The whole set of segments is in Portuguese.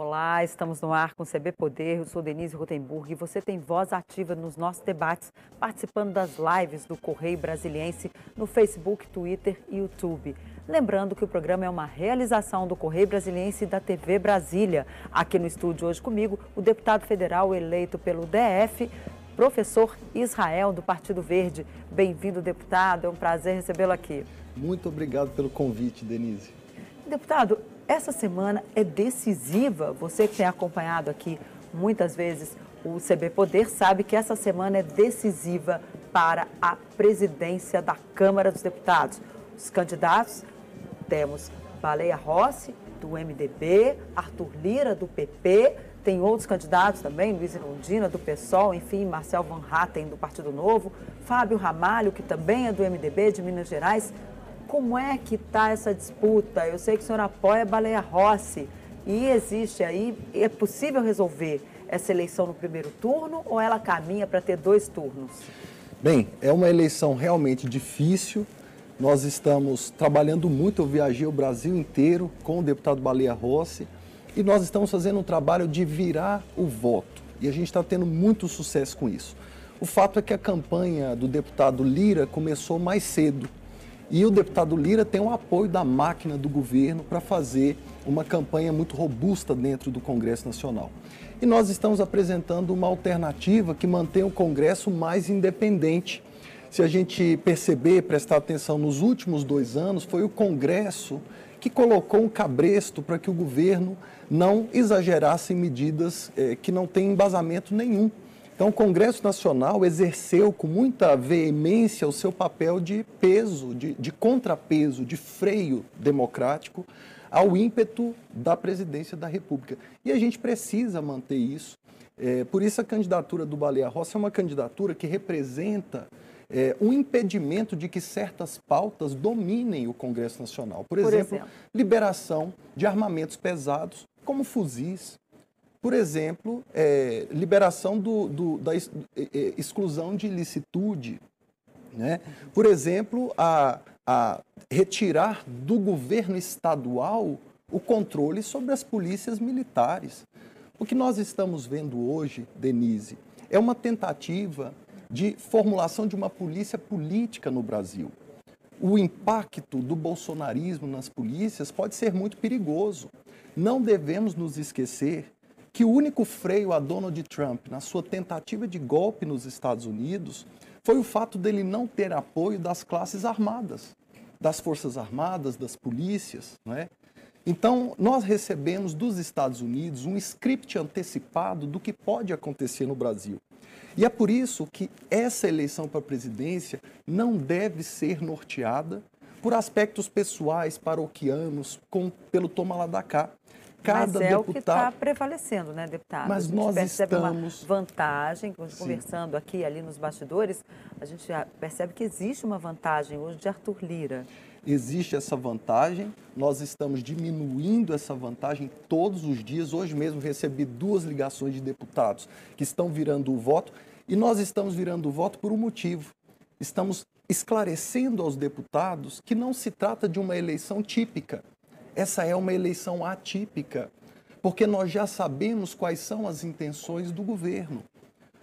Olá, estamos no ar com o CB Poder. Eu sou Denise Rotenburg e você tem voz ativa nos nossos debates, participando das lives do Correio Brasiliense no Facebook, Twitter e YouTube. Lembrando que o programa é uma realização do Correio Brasiliense e da TV Brasília. Aqui no estúdio hoje comigo, o deputado federal eleito pelo DF, professor Israel, do Partido Verde. Bem-vindo, deputado. É um prazer recebê-lo aqui. Muito obrigado pelo convite, Denise. Deputado, essa semana é decisiva. Você que tem acompanhado aqui muitas vezes o CB Poder sabe que essa semana é decisiva para a presidência da Câmara dos Deputados. Os candidatos temos Baleia Rossi, do MDB, Arthur Lira, do PP, tem outros candidatos também, Luiz Irondina, do PSOL, enfim, Marcel Van Hatten, do Partido Novo, Fábio Ramalho, que também é do MDB, de Minas Gerais, como é que está essa disputa? Eu sei que o senhor apoia a Baleia Rossi e existe aí, é possível resolver essa eleição no primeiro turno ou ela caminha para ter dois turnos? Bem, é uma eleição realmente difícil. Nós estamos trabalhando muito, eu viajei o Brasil inteiro com o deputado Baleia Rossi e nós estamos fazendo um trabalho de virar o voto. E a gente está tendo muito sucesso com isso. O fato é que a campanha do deputado Lira começou mais cedo. E o deputado Lira tem o apoio da máquina do governo para fazer uma campanha muito robusta dentro do Congresso Nacional. E nós estamos apresentando uma alternativa que mantém o Congresso mais independente. Se a gente perceber, prestar atenção nos últimos dois anos, foi o Congresso que colocou um cabresto para que o governo não exagerasse em medidas eh, que não têm embasamento nenhum. Então, o Congresso Nacional exerceu com muita veemência o seu papel de peso, de, de contrapeso, de freio democrático ao ímpeto da presidência da República. E a gente precisa manter isso. É, por isso, a candidatura do Baleia Rossi é uma candidatura que representa é, um impedimento de que certas pautas dominem o Congresso Nacional. Por, por exemplo, exemplo, liberação de armamentos pesados, como fuzis, por exemplo, é, liberação do, do, da exclusão de ilicitude. Né? Por exemplo, a, a retirar do governo estadual o controle sobre as polícias militares. O que nós estamos vendo hoje, Denise, é uma tentativa de formulação de uma polícia política no Brasil. O impacto do bolsonarismo nas polícias pode ser muito perigoso. Não devemos nos esquecer que o único freio a Donald Trump na sua tentativa de golpe nos Estados Unidos foi o fato dele não ter apoio das classes armadas, das forças armadas, das polícias, não é? Então, nós recebemos dos Estados Unidos um script antecipado do que pode acontecer no Brasil. E é por isso que essa eleição para a presidência não deve ser norteada por aspectos pessoais, paroquianos, com, pelo toma lá da cá cada Mas é deputado... o que está prevalecendo, né, deputado? Mas nós percebe estamos... uma vantagem, conversando aqui ali nos bastidores, a gente percebe que existe uma vantagem hoje de Arthur Lira. Existe essa vantagem, nós estamos diminuindo essa vantagem todos os dias. Hoje mesmo recebi duas ligações de deputados que estão virando o voto e nós estamos virando o voto por um motivo. Estamos esclarecendo aos deputados que não se trata de uma eleição típica essa é uma eleição atípica, porque nós já sabemos quais são as intenções do governo.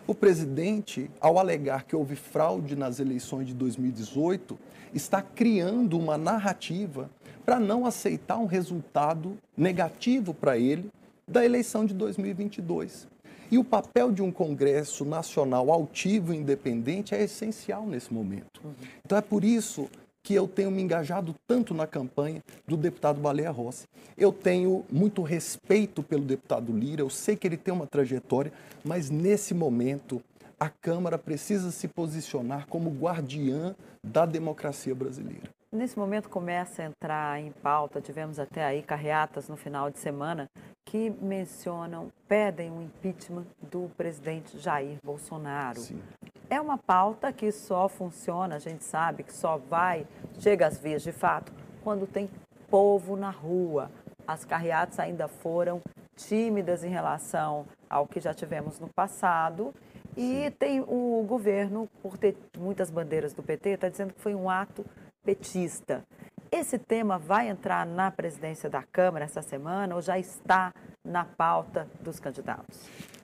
O presidente, ao alegar que houve fraude nas eleições de 2018, está criando uma narrativa para não aceitar um resultado negativo para ele da eleição de 2022. E o papel de um Congresso Nacional altivo e independente é essencial nesse momento. Então é por isso que eu tenho me engajado tanto na campanha do deputado Baleia Rossi. Eu tenho muito respeito pelo deputado Lira, eu sei que ele tem uma trajetória, mas nesse momento a Câmara precisa se posicionar como guardiã da democracia brasileira. Nesse momento começa a entrar em pauta, tivemos até aí carreatas no final de semana que mencionam, pedem o um impeachment do presidente Jair Bolsonaro. Sim. É uma pauta que só funciona, a gente sabe que só vai, chega às vias de fato, quando tem povo na rua. As carreatas ainda foram tímidas em relação ao que já tivemos no passado. E tem o governo, por ter muitas bandeiras do PT, está dizendo que foi um ato petista. Esse tema vai entrar na presidência da Câmara essa semana ou já está na pauta dos candidatos?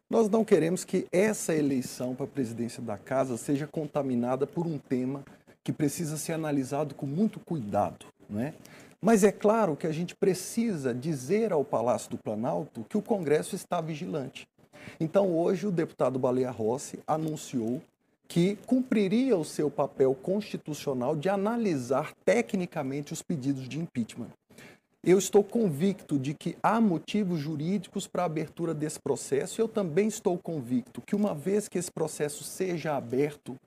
Nós não queremos que essa eleição para a presidência da casa seja contaminada por um tema que precisa ser analisado com muito cuidado, né? Mas é claro que a gente precisa dizer ao Palácio do Planalto que o Congresso está vigilante. Então, hoje, o deputado Baleia Rossi anunciou que cumpriria o seu papel constitucional de analisar tecnicamente os pedidos de impeachment. Eu estou convicto de que há motivos jurídicos para a abertura desse processo. Eu também estou convicto que, uma vez que esse processo seja aberto,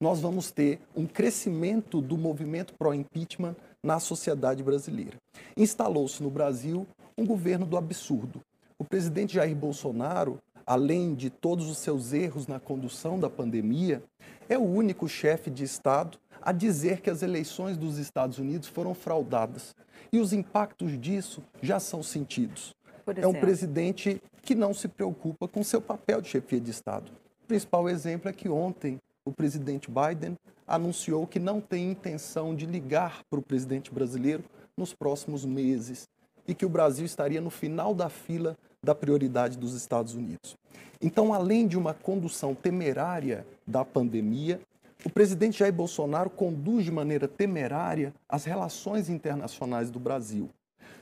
nós vamos ter um crescimento do movimento pró-impeachment na sociedade brasileira. Instalou-se no Brasil um governo do absurdo. O presidente Jair Bolsonaro, além de todos os seus erros na condução da pandemia, é o único chefe de Estado a dizer que as eleições dos Estados Unidos foram fraudadas. E os impactos disso já são sentidos. É um presidente que não se preocupa com seu papel de chefia de Estado. O principal exemplo é que ontem o presidente Biden anunciou que não tem intenção de ligar para o presidente brasileiro nos próximos meses e que o Brasil estaria no final da fila da prioridade dos Estados Unidos. Então, além de uma condução temerária da pandemia, o presidente Jair Bolsonaro conduz de maneira temerária as relações internacionais do Brasil,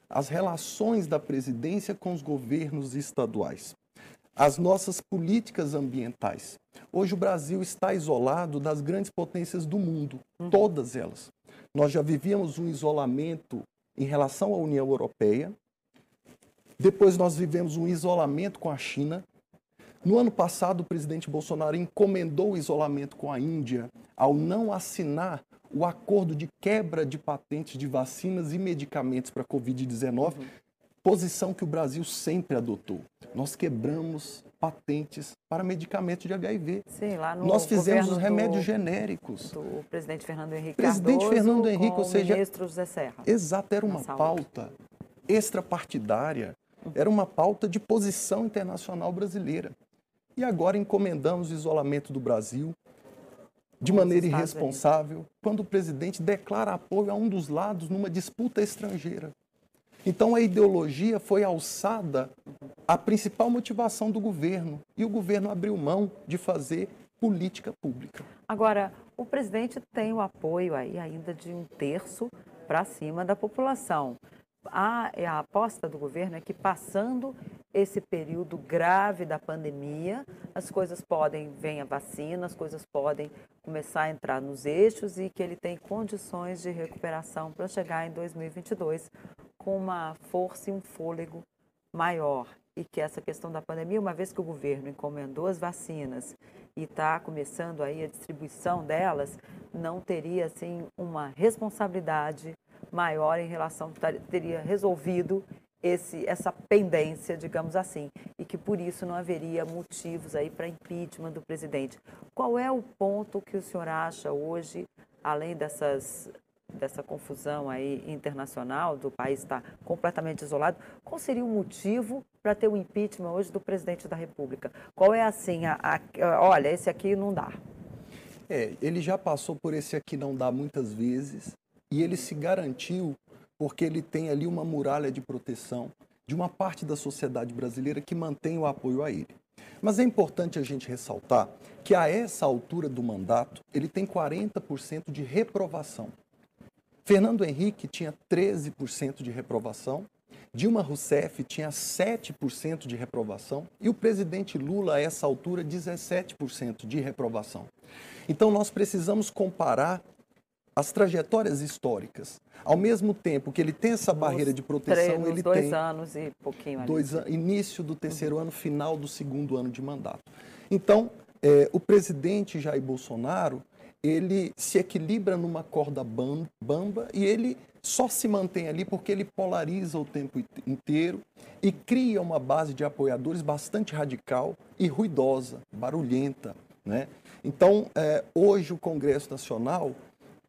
as relações da presidência com os governos estaduais as nossas políticas ambientais. Hoje o Brasil está isolado das grandes potências do mundo, uhum. todas elas. Nós já vivíamos um isolamento em relação à União Europeia, depois nós vivemos um isolamento com a China. No ano passado, o presidente Bolsonaro encomendou o isolamento com a Índia ao não assinar o acordo de quebra de patentes de vacinas e medicamentos para a Covid-19, uhum posição que o Brasil sempre adotou. Nós quebramos patentes para medicamentos de HIV. Sim, lá no Nós fizemos os remédios do, genéricos. Do presidente Fernando Henrique presidente Cardoso Fernando Henrique, ou seja, o ministro José Serra. Exato, era uma pauta extrapartidária, era uma pauta de posição internacional brasileira. E agora encomendamos o isolamento do Brasil de maneira irresponsável, quando o presidente declara apoio a um dos lados numa disputa estrangeira. Então a ideologia foi alçada a principal motivação do governo e o governo abriu mão de fazer política pública. Agora, o presidente tem o apoio aí ainda de um terço para cima da população. A, a aposta do governo é que passando esse período grave da pandemia, as coisas podem, vem a vacina, as coisas podem começar a entrar nos eixos e que ele tem condições de recuperação para chegar em 2022 com uma força e um fôlego maior. E que essa questão da pandemia, uma vez que o governo encomendou as vacinas e está começando aí a distribuição delas, não teria assim uma responsabilidade maior em relação teria resolvido esse, essa pendência, digamos assim, e que por isso não haveria motivos aí para impeachment do presidente. Qual é o ponto que o senhor acha hoje, além dessas dessa confusão aí internacional, do país estar completamente isolado, qual seria o motivo para ter o impeachment hoje do presidente da República? Qual é assim, a, a, olha, esse aqui não dá? É, ele já passou por esse aqui não dá muitas vezes e ele se garantiu porque ele tem ali uma muralha de proteção de uma parte da sociedade brasileira que mantém o apoio a ele. Mas é importante a gente ressaltar que a essa altura do mandato, ele tem 40% de reprovação. Fernando Henrique tinha 13% de reprovação, Dilma Rousseff tinha 7% de reprovação e o presidente Lula, a essa altura, 17% de reprovação. Então, nós precisamos comparar as trajetórias históricas. Ao mesmo tempo que ele tem essa barreira de proteção, três, ele dois tem anos e pouquinho ali. dois início do terceiro uhum. ano, final do segundo ano de mandato. Então, é, o presidente Jair Bolsonaro ele se equilibra numa corda bamba e ele só se mantém ali porque ele polariza o tempo inteiro e cria uma base de apoiadores bastante radical e ruidosa, barulhenta. Né? Então, é, hoje o Congresso Nacional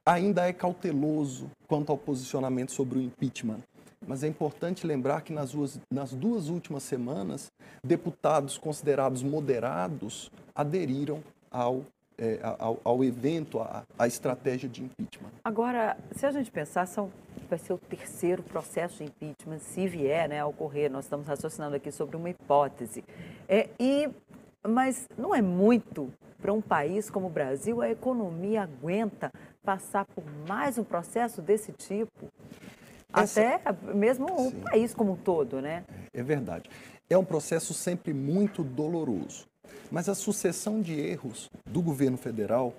ainda é cauteloso quanto ao posicionamento sobre o impeachment. Mas é importante lembrar que nas duas, nas duas últimas semanas, deputados considerados moderados aderiram ao é, ao, ao, evento, à, estratégia de impeachment. Agora, se a gente pensar, são vai ser o terceiro processo de impeachment, se vier né, a ocorrer. Nós estamos raciocinando aqui sobre uma hipótese. É, e, mas não é muito para um país como o Brasil, a economia aguenta passar por mais um processo desse tipo? Essa... Até mesmo o Sim. país como um todo, né? É verdade. É um processo sempre muito doloroso. Mas a sucessão de erros do governo federal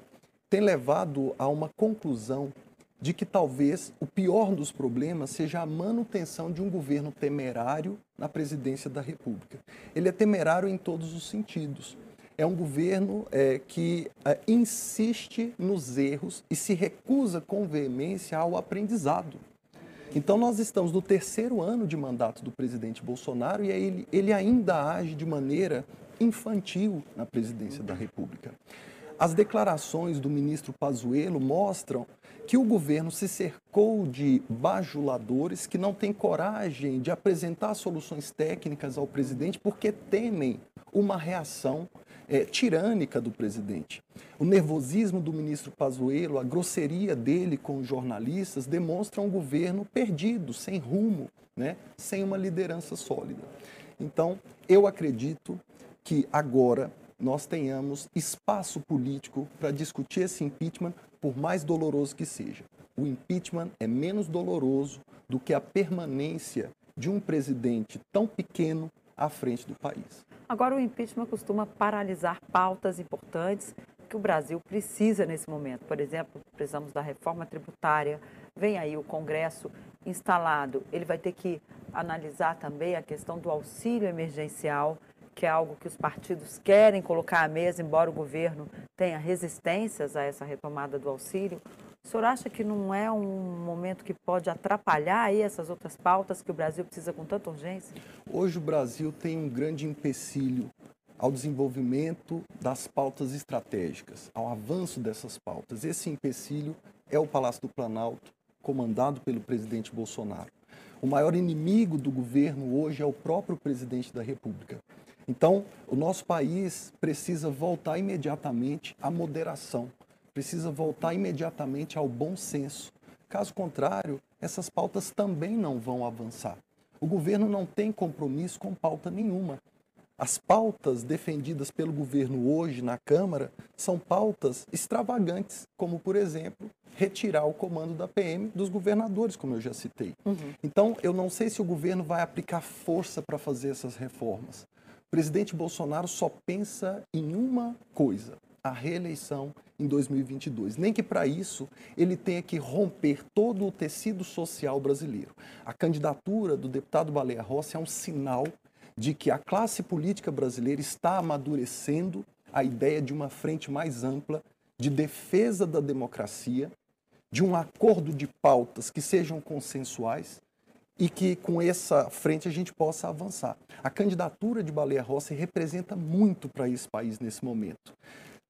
tem levado a uma conclusão de que talvez o pior dos problemas seja a manutenção de um governo temerário na presidência da República. Ele é temerário em todos os sentidos é um governo é, que é, insiste nos erros e se recusa com veemência ao aprendizado. Então, nós estamos no terceiro ano de mandato do presidente Bolsonaro e ele, ele ainda age de maneira infantil na presidência da República. As declarações do ministro Pazuello mostram que o governo se cercou de bajuladores que não têm coragem de apresentar soluções técnicas ao presidente porque temem uma reação é, tirânica do presidente. O nervosismo do ministro Pazuello, a grosseria dele com os jornalistas demonstram um governo perdido, sem rumo, né? sem uma liderança sólida. Então, eu acredito que agora nós tenhamos espaço político para discutir esse impeachment, por mais doloroso que seja. O impeachment é menos doloroso do que a permanência de um presidente tão pequeno à frente do país. Agora, o impeachment costuma paralisar pautas importantes que o Brasil precisa nesse momento. Por exemplo, precisamos da reforma tributária, vem aí o Congresso instalado, ele vai ter que analisar também a questão do auxílio emergencial, que é algo que os partidos querem colocar à mesa, embora o governo tenha resistências a essa retomada do auxílio. O senhor acha que não é um momento que pode atrapalhar aí essas outras pautas que o Brasil precisa com tanta urgência? Hoje o Brasil tem um grande empecilho ao desenvolvimento das pautas estratégicas, ao avanço dessas pautas. Esse empecilho é o Palácio do Planalto, comandado pelo presidente Bolsonaro. O maior inimigo do governo hoje é o próprio presidente da República. Então, o nosso país precisa voltar imediatamente à moderação precisa voltar imediatamente ao bom senso. Caso contrário, essas pautas também não vão avançar. O governo não tem compromisso com pauta nenhuma. As pautas defendidas pelo governo hoje na Câmara são pautas extravagantes, como, por exemplo, retirar o comando da PM dos governadores, como eu já citei. Uhum. Então, eu não sei se o governo vai aplicar força para fazer essas reformas. O presidente Bolsonaro só pensa em uma coisa: a reeleição em 2022. Nem que para isso ele tenha que romper todo o tecido social brasileiro. A candidatura do deputado Baleia Rossi é um sinal de que a classe política brasileira está amadurecendo a ideia de uma frente mais ampla de defesa da democracia, de um acordo de pautas que sejam consensuais e que com essa frente a gente possa avançar. A candidatura de Baleia Rossi representa muito para esse país nesse momento.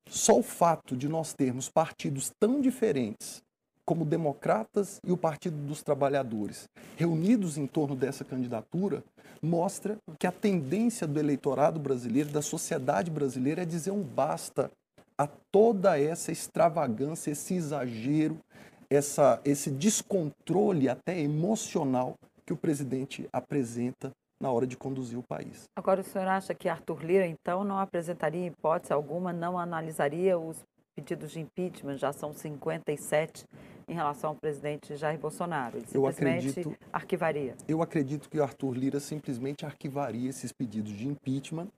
Só o fato de nós termos partidos tão diferentes como democratas e o Partido dos Trabalhadores reunidos em torno dessa candidatura mostra que a tendência do eleitorado brasileiro, da sociedade brasileira, é dizer um basta a toda essa extravagância, esse exagero, essa, esse descontrole até emocional que o presidente apresenta na hora de conduzir o país. Agora, o senhor acha que Arthur Lira, então, não apresentaria hipótese alguma, não analisaria os pedidos de impeachment, já são 57 em relação ao presidente Jair Bolsonaro? Ele eu acredito, arquivaria? Eu acredito que Arthur Lira simplesmente arquivaria esses pedidos de impeachment.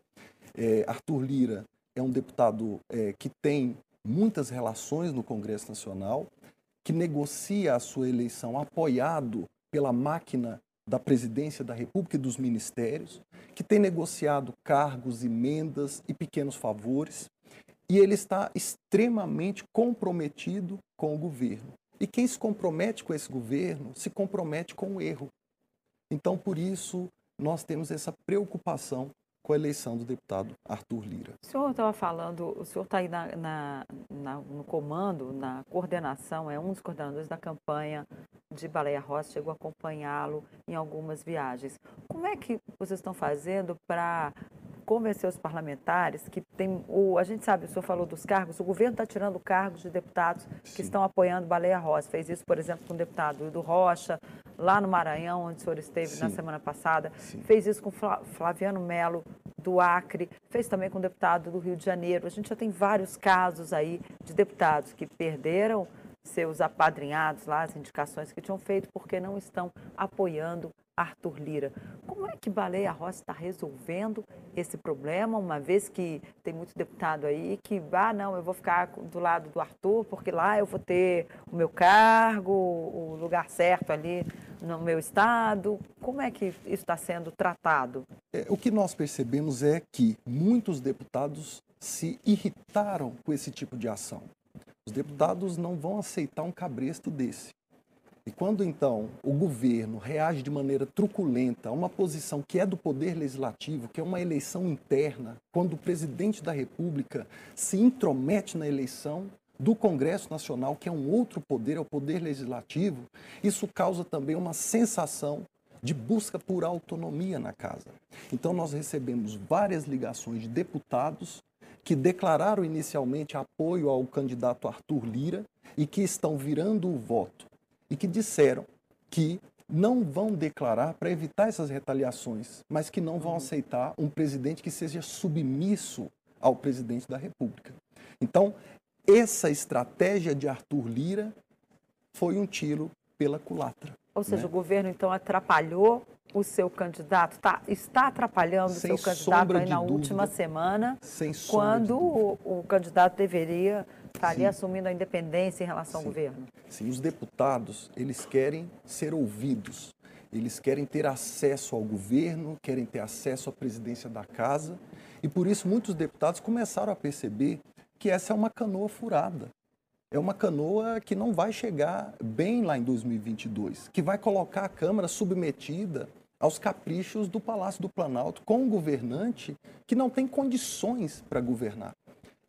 É, Arthur Lira é um deputado é, que tem muitas relações no Congresso Nacional, que negocia a sua eleição apoiado pela máquina da presidência da República e dos ministérios, que tem negociado cargos, emendas e pequenos favores, e ele está extremamente comprometido com o governo. E quem se compromete com esse governo se compromete com o erro. Então, por isso, nós temos essa preocupação com a eleição do deputado Arthur Lira. O senhor estava falando, o senhor está aí na, na, na, no comando, na coordenação, é um dos coordenadores da campanha de Baleia Rossi, chegou a acompanhá-lo em algumas viagens. Como é que vocês estão fazendo para convencer os parlamentares que tem o a gente sabe, o senhor falou dos cargos, o governo está tirando cargos de deputados Sim. que estão apoiando Baleia Rosa. Fez isso, por exemplo, com o deputado do Rocha, lá no Maranhão, onde o senhor esteve Sim. na semana passada. Sim. Fez isso com Flaviano Melo do Acre, fez também com o deputado do Rio de Janeiro. A gente já tem vários casos aí de deputados que perderam seus apadrinhados lá, as indicações que tinham feito, porque não estão apoiando Arthur Lira. Como é que Baleia Rossi está resolvendo esse problema, uma vez que tem muito deputado aí que, ah, não, eu vou ficar do lado do Arthur, porque lá eu vou ter o meu cargo, o lugar certo ali no meu estado. Como é que isso está sendo tratado? É, o que nós percebemos é que muitos deputados se irritaram com esse tipo de ação. Os deputados não vão aceitar um cabresto desse. E quando então o governo reage de maneira truculenta a uma posição que é do poder legislativo, que é uma eleição interna, quando o presidente da República se intromete na eleição do Congresso Nacional, que é um outro poder, é o poder legislativo, isso causa também uma sensação de busca por autonomia na casa. Então nós recebemos várias ligações de deputados que declararam inicialmente apoio ao candidato Arthur Lira e que estão virando o voto e que disseram que não vão declarar para evitar essas retaliações, mas que não vão uhum. aceitar um presidente que seja submisso ao presidente da República. Então, essa estratégia de Arthur Lira foi um tiro pela culatra. Ou seja, né? o governo então atrapalhou o seu candidato, tá, está atrapalhando Sem o seu candidato aí na dúvida. última semana, Sem quando o, o, candidato deveria estar ali assumindo a independência em relação Sim. ao governo. Sim, os deputados, eles querem ser ouvidos, eles querem ter acesso ao governo, querem ter acesso à presidência da casa, e por isso muitos deputados começaram a perceber que essa é uma canoa furada. É uma canoa que não vai chegar bem lá em 2022, que vai colocar a Câmara submetida aos caprichos do Palácio do Planalto, com um governante que não tem condições para governar.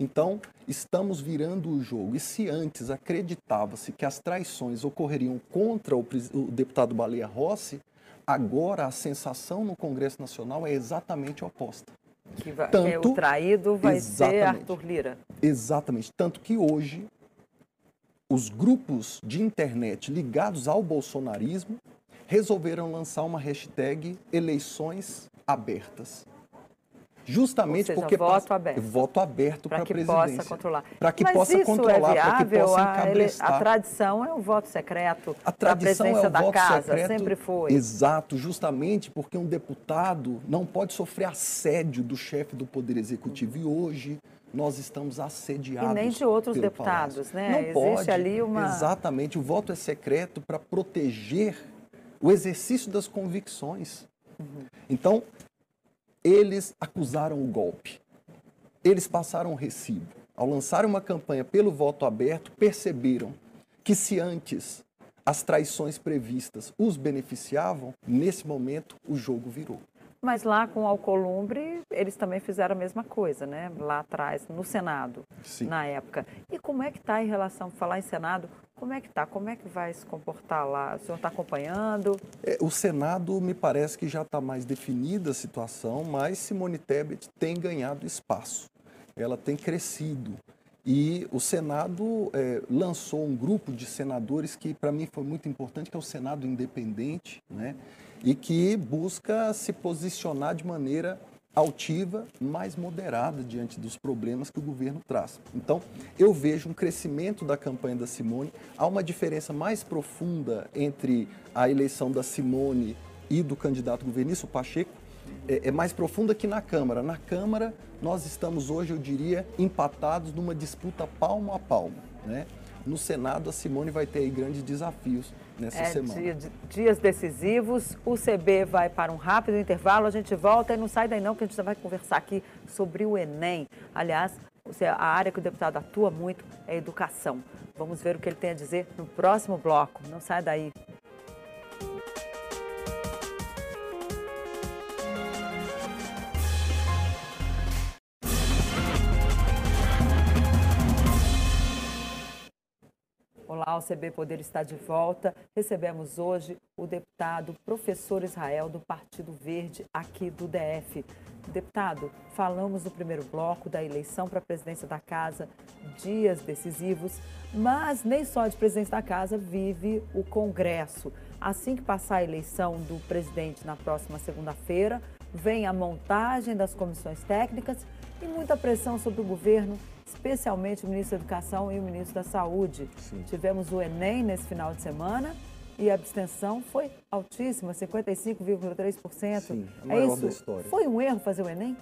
Então, estamos virando o jogo. E se antes acreditava-se que as traições ocorreriam contra o, o deputado Baleia Rossi, agora a sensação no Congresso Nacional é exatamente oposta. Que, vai, Tanto, que é o traído vai ser Arthur Lira. Exatamente. Tanto que hoje os grupos de internet ligados ao bolsonarismo resolveram lançar uma hashtag eleições abertas. Justamente seja, porque voto passa, aberto. Voto aberto para a presidência. Possa controlar. Para que Mas possa controlar, é para que possa encabrestar. A, a, tradição é o voto secreto. A tradição a é o da voto casa, secreto. sempre foi. Exato, justamente porque um deputado não pode sofrer assédio do chefe do Poder Executivo. E hoje nós estamos assediados. E nem de outros deputados, Palácio. né? Não Existe pode. ali uma. Exatamente, o voto é secreto para proteger o exercício das convicções. Uhum. Então, eles acusaram o golpe. Eles passaram o recibo. Ao lançar uma campanha pelo voto aberto, perceberam que se antes as traições previstas os beneficiavam, nesse momento o jogo virou. Mas lá com o Alcolumbre, eles também fizeram a mesma coisa, né? Lá atrás, no Senado, Sim. na época. E como é que está em relação, falar em Senado, como é que está? Como é que vai se comportar lá? O senhor está acompanhando? É, o Senado me parece que já está mais definida a situação, mas Simone Tebet tem ganhado espaço. Ela tem crescido. E o Senado é, lançou um grupo de senadores que, para mim, foi muito importante, que é o Senado Independente, né? E que busca se posicionar de maneira altiva, mais moderada diante dos problemas que o governo traz. Então, eu vejo um crescimento da campanha da Simone, há uma diferença mais profunda entre a eleição da Simone e do candidato governiço Pacheco, é, é mais profunda que na Câmara. Na Câmara, nós estamos hoje, eu diria, empatados numa disputa palmo a palmo. Né? No Senado, a Simone vai ter aí grandes desafios nessa é, semana. Dia, dias decisivos. O CB vai para um rápido intervalo. A gente volta e não sai daí não, que a gente vai conversar aqui sobre o Enem. Aliás, a área que o deputado atua muito é educação. Vamos ver o que ele tem a dizer no próximo bloco. Não sai daí. Olá, Olá, o CB Poder está de volta. Recebemos hoje o deputado professor Israel do Partido Verde aqui do DF. Deputado, falamos no primeiro bloco da eleição para a presidência da Casa, dias decisivos, mas nem só de presidente da Casa vive o Congresso. Assim que passar a eleição do presidente na próxima segunda-feira, vem a montagem das comissões técnicas e muita pressão sobre o governo, especialmente o ministro da Educação e o ministro da Saúde. Sim. Tivemos o Enem nesse final de semana e a abstenção foi altíssima, 55,3%. Sim, a maior é isso? da história. Foi um erro fazer o Enem?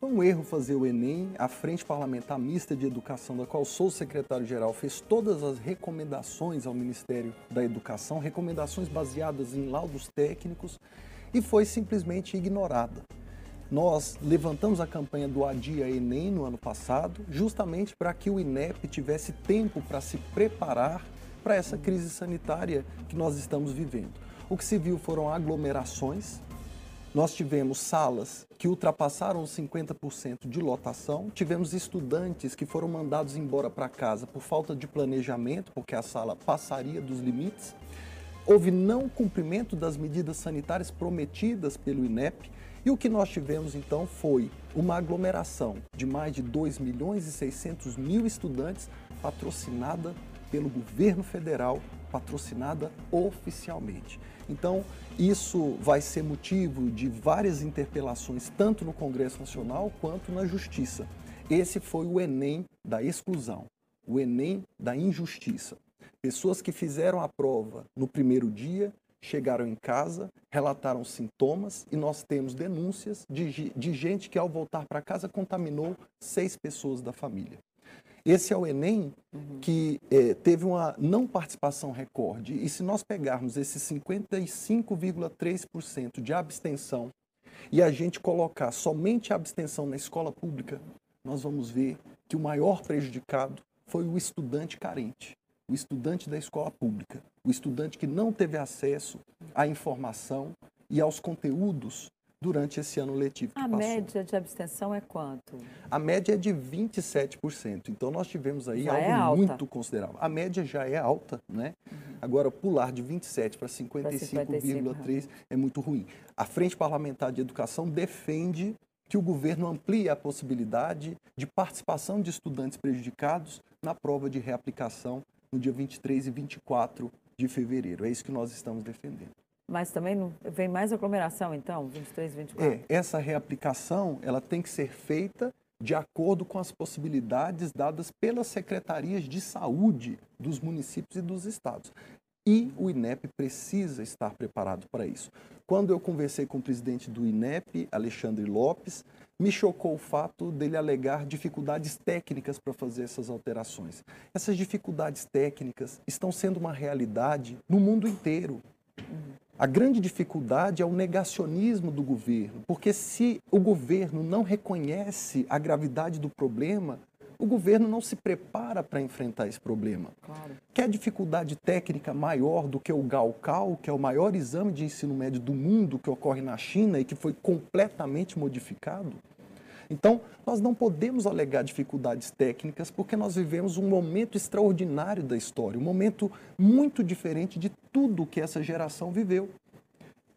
Foi um erro fazer o Enem. A Frente Parlamentar Mista de Educação, da qual sou secretário-geral, fez todas as recomendações ao Ministério da Educação, recomendações baseadas em laudos técnicos, e foi simplesmente ignorada. Nós levantamos a campanha do Adia Enem no ano passado, justamente para que o INEP tivesse tempo para se preparar para essa crise sanitária que nós estamos vivendo. O que se viu foram aglomerações. Nós tivemos salas que ultrapassaram os 50% de lotação, tivemos estudantes que foram mandados embora para casa por falta de planejamento, porque a sala passaria dos limites. Houve não cumprimento das medidas sanitárias prometidas pelo INEP e o que nós tivemos então foi uma aglomeração de mais de 2 milhões e 600 mil estudantes patrocinada pelo governo federal, patrocinada oficialmente. Então, isso vai ser motivo de várias interpelações, tanto no Congresso Nacional quanto na Justiça. Esse foi o Enem da exclusão, o Enem da injustiça. Pessoas que fizeram a prova no primeiro dia chegaram em casa, relataram sintomas e nós temos denúncias de, de gente que, ao voltar para casa, contaminou seis pessoas da família. Esse é o Enem uhum. que é, teve uma não participação recorde. E se nós pegarmos esse 55,3% de abstenção e a gente colocar somente a abstenção na escola pública, nós vamos ver que o maior prejudicado foi o estudante carente o estudante da escola pública, o estudante que não teve acesso à informação e aos conteúdos durante esse ano letivo. a passou. média de abstenção é quanto? A média é de 27%. Então nós tivemos aí já algo é muito considerável. A média já é alta, né? Uhum. Agora pular de 27 para 55,3 é muito ruim. A Frente Parlamentar de Educação defende que o governo amplie a possibilidade de participação de estudantes prejudicados na prova de reaplicação no dia 23 e 24 de fevereiro. É isso que nós estamos defendendo. Mas também não, vem mais aglomeração, então, 23 e 24? É, essa reaplicação ela tem que ser feita de acordo com as possibilidades dadas pelas secretarias de saúde dos municípios e dos estados. E o INEP precisa estar preparado para isso. Quando eu conversei com o presidente do INEP, Alexandre Lopes, me chocou o fato dele alegar dificuldades técnicas para fazer essas alterações. Essas dificuldades técnicas estão sendo uma realidade no mundo inteiro. A grande dificuldade é o negacionismo do governo, porque se o governo não reconhece a gravidade do problema, o governo não se prepara para enfrentar esse problema. Claro. Quer dificuldade técnica maior do que o Galcal, que é o maior exame de ensino médio do mundo que ocorre na China e que foi completamente modificado? Então, nós não podemos alegar dificuldades técnicas porque nós vivemos um momento extraordinário da história, um momento muito diferente de tudo que essa geração viveu.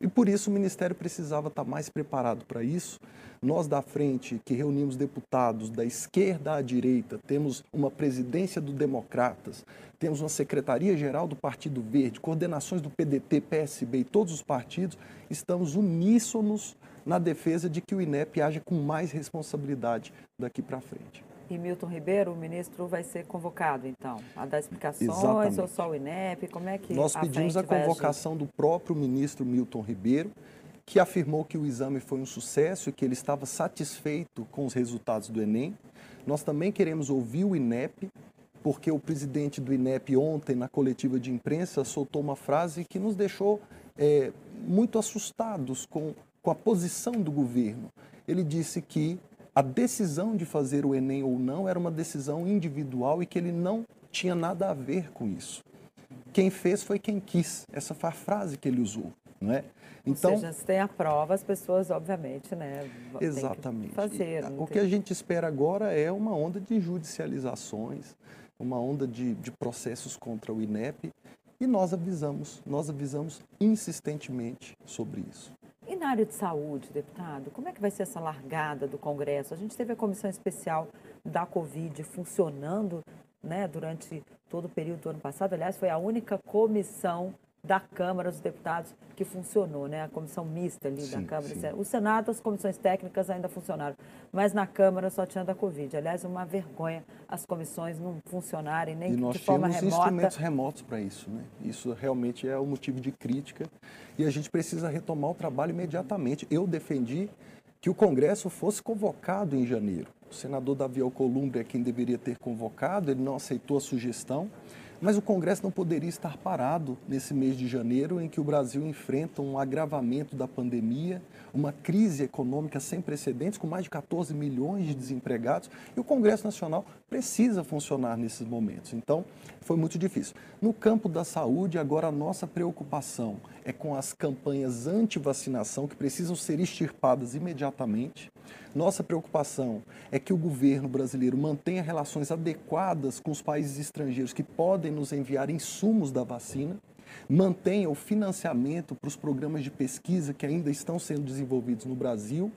E por isso o Ministério precisava estar mais preparado para isso. Nós da frente, que reunimos deputados da esquerda à direita, temos uma presidência do Democratas, temos uma secretaria-geral do Partido Verde, coordenações do PDT, PSB e todos os partidos, estamos uníssonos na defesa de que o INEP haja com mais responsabilidade daqui para frente. E Milton Ribeiro, o ministro vai ser convocado, então, a dar explicações Exatamente. ou só o INEP? Como é que Nós pedimos a convocação do próprio ministro Milton Ribeiro, que afirmou que o exame foi um sucesso e que ele estava satisfeito com os resultados do Enem. Nós também queremos ouvir o INEP, porque o presidente do INEP ontem, na coletiva de imprensa, soltou uma frase que nos deixou é, muito assustados com, com a posição do governo. Ele disse que a decisão de fazer o Enem ou não era uma decisão individual e que ele não tinha nada a ver com isso. Quem fez foi quem quis. Essa foi a frase que ele usou, não é? Então, Ou seja, se tem a prova, as pessoas, obviamente, né, exatamente. fazer. o que a gente espera agora é uma onda de judicializações, uma onda de, de processos contra o INEP e nós avisamos, nós avisamos insistentemente sobre isso. Na área de saúde, deputado, como é que vai ser essa largada do Congresso? A gente teve a comissão especial da Covid funcionando né, durante todo o período do ano passado. Aliás, foi a única comissão da Câmara dos Deputados que funcionou, né? A comissão mista ali sim, da Câmara. Sim. O Senado, as comissões técnicas ainda funcionaram, mas na Câmara só tinha da Covid. Aliás, uma vergonha as comissões não funcionarem nem e de forma remota. nós temos instrumentos remotos para isso, né? Isso realmente é o motivo de crítica e a gente precisa retomar o trabalho imediatamente. Eu defendi que o Congresso fosse convocado em janeiro. O senador Davi Alcolumbre é quem deveria ter convocado, ele não aceitou a sugestão. Mas o Congresso não poderia estar parado nesse mês de janeiro, em que o Brasil enfrenta um agravamento da pandemia, uma crise econômica sem precedentes, com mais de 14 milhões de desempregados, e o Congresso Nacional precisa funcionar nesses momentos. Então, foi muito difícil. No campo da saúde, agora a nossa preocupação é com as campanhas anti-vacinação que precisam ser extirpadas imediatamente. Nossa preocupação é que o governo brasileiro mantenha relações adequadas com os países estrangeiros que podem nos enviar insumos da vacina, mantenha o financiamento para os programas de pesquisa que ainda estão sendo desenvolvidos no Brasil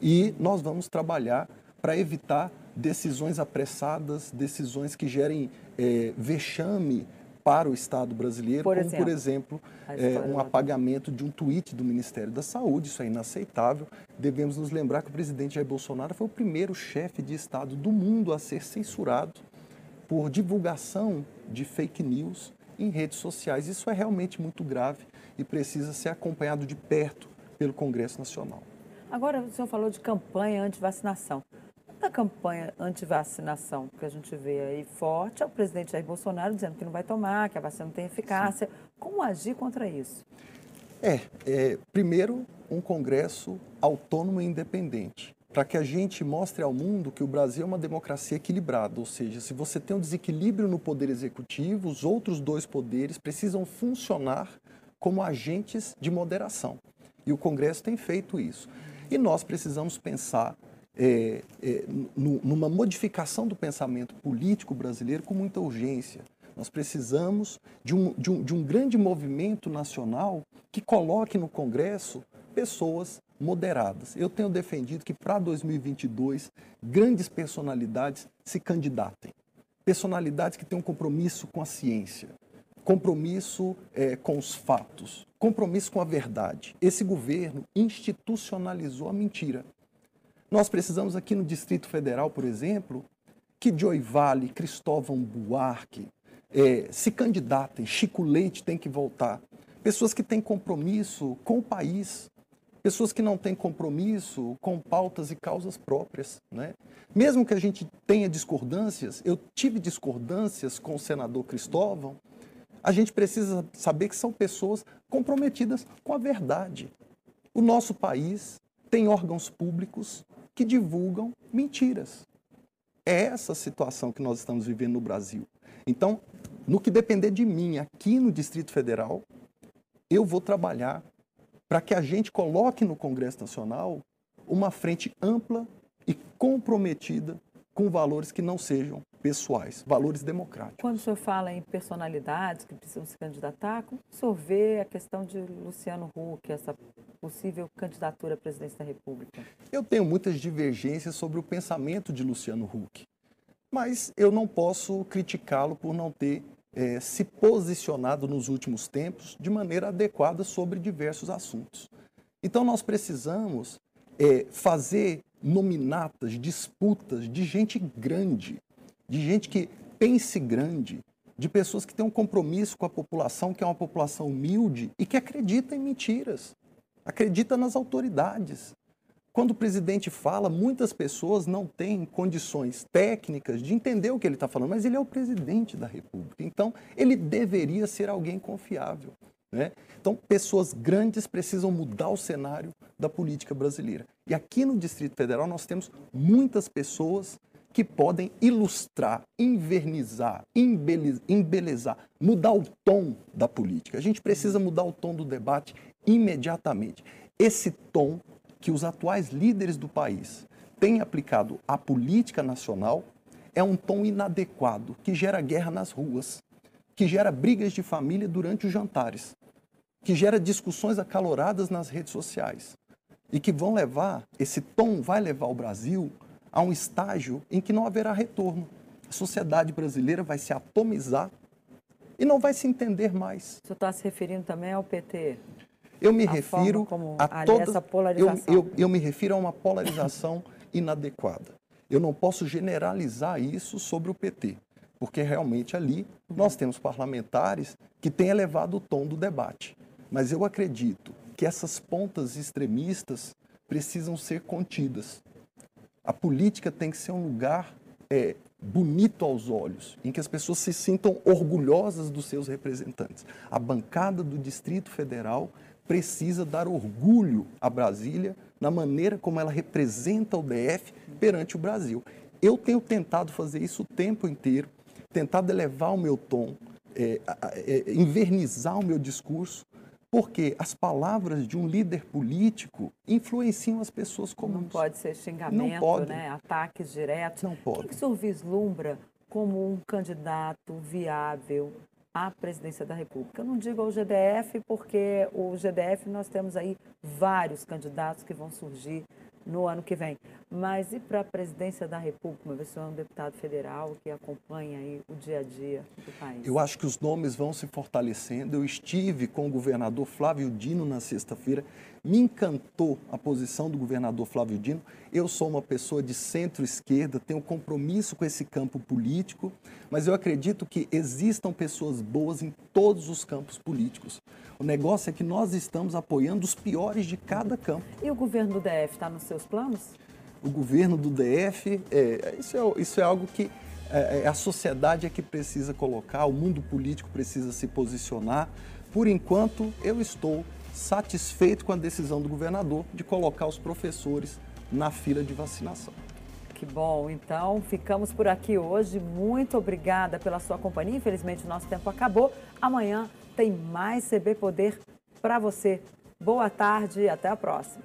e nós vamos trabalhar para evitar decisões apressadas, decisões que gerem é, vexame para o Estado brasileiro, por como, exemplo, por exemplo, é, um apagamento de um tweet do Ministério da Saúde. Isso é inaceitável. Devemos nos lembrar que o presidente Jair Bolsonaro foi o primeiro chefe de Estado do mundo a ser censurado por divulgação de fake news em redes sociais. Isso é realmente muito grave e precisa ser acompanhado de perto pelo Congresso Nacional. Agora, o senhor falou de campanha anti-vacinação da campanha anti-vacinação que a gente vê aí forte é o presidente Jair Bolsonaro dizendo que não vai tomar, que a vacina não tem eficácia. Sim. Como agir contra isso? É, é, primeiro, um Congresso autônomo e independente, para que a gente mostre ao mundo que o Brasil é uma democracia equilibrada, ou seja, se você tem um desequilíbrio no poder executivo, os outros dois poderes precisam funcionar como agentes de moderação. E o Congresso tem feito isso. E nós precisamos pensar é, é, numa modificação do pensamento político brasileiro com muita urgência. Nós precisamos de um, de, um, de um grande movimento nacional que coloque no Congresso pessoas moderadas. Eu tenho defendido que para 2022 grandes personalidades se candidatem. Personalidades que tenham compromisso com a ciência, compromisso é, com os fatos, compromisso com a verdade. Esse governo institucionalizou a mentira. Nós precisamos aqui no Distrito Federal, por exemplo, que Joy Vale, Cristóvão Buarque é, se candidatem. Chico Leite tem que voltar. Pessoas que têm compromisso com o país, pessoas que não têm compromisso com pautas e causas próprias. Né? Mesmo que a gente tenha discordâncias, eu tive discordâncias com o senador Cristóvão, a gente precisa saber que são pessoas comprometidas com a verdade. O nosso país tem órgãos públicos que divulgam mentiras. É essa situação que nós estamos vivendo no Brasil. Então, no que depender de mim aqui no Distrito Federal, eu vou trabalhar para que a gente coloque no Congresso Nacional uma frente ampla e comprometida com valores que não sejam pessoais, valores democráticos. Quando o senhor fala em personalidades que precisam se candidatar, como o senhor vê a questão de Luciano Huck, essa possível candidatura à presidência da República? Eu tenho muitas divergências sobre o pensamento de Luciano Huck, mas eu não posso criticá-lo por não ter é, se posicionado nos últimos tempos de maneira adequada sobre diversos assuntos. Então nós precisamos é, fazer nominatas, disputas de gente grande, de gente que pense grande, de pessoas que têm um compromisso com a população, que é uma população humilde e que acredita em mentiras, acredita nas autoridades. Quando o presidente fala, muitas pessoas não têm condições técnicas de entender o que ele está falando, mas ele é o presidente da República. Então, ele deveria ser alguém confiável. Né? Então, pessoas grandes precisam mudar o cenário da política brasileira. E aqui no Distrito Federal nós temos muitas pessoas que podem ilustrar, invernizar, embelezar, mudar o tom da política. A gente precisa mudar o tom do debate imediatamente. Esse tom que os atuais líderes do país têm aplicado à política nacional é um tom inadequado que gera guerra nas ruas, que gera brigas de família durante os jantares, que gera discussões acaloradas nas redes sociais e que vão levar, esse tom vai levar o Brasil a um estágio em que não haverá retorno. A sociedade brasileira vai se atomizar e não vai se entender mais. Você está se referindo também ao PT? Eu me a refiro a toda essa polarização. Eu, eu, eu me refiro a uma polarização inadequada. Eu não posso generalizar isso sobre o PT, porque realmente ali nós temos parlamentares que têm elevado o tom do debate. Mas eu acredito que essas pontas extremistas precisam ser contidas. A política tem que ser um lugar é, bonito aos olhos, em que as pessoas se sintam orgulhosas dos seus representantes. A bancada do Distrito Federal precisa dar orgulho a Brasília na maneira como ela representa o DF perante o Brasil. Eu tenho tentado fazer isso o tempo inteiro, tentado elevar o meu tom, é, é, invernizar o meu discurso, porque as palavras de um líder político influenciam as pessoas comuns. Não pode ser xingamento, né? ataques diretos. Não pode. O que o senhor vislumbra como um candidato viável à presidência da República? Eu não digo ao GDF, porque o GDF nós temos aí vários candidatos que vão surgir no ano que vem. Mas e para a presidência da República, que é um deputado federal que acompanha o dia a dia do país? Eu acho que os nomes vão se fortalecendo. Eu estive com o governador Flávio Dino na sexta-feira. Me encantou a posição do governador Flávio Dino. Eu sou uma pessoa de centro-esquerda, tenho compromisso com esse campo político, mas eu acredito que existam pessoas boas em todos os campos políticos. O negócio é que nós estamos apoiando os piores de cada campo. E o governo do DF está nos seus planos? O governo do DF, é, isso, é, isso é algo que é, é, a sociedade é que precisa colocar, o mundo político precisa se posicionar. Por enquanto, eu estou satisfeito com a decisão do governador de colocar os professores na fila de vacinação. Que bom, então ficamos por aqui hoje. Muito obrigada pela sua companhia. Infelizmente o nosso tempo acabou. Amanhã tem mais CB Poder para você. Boa tarde e até a próxima.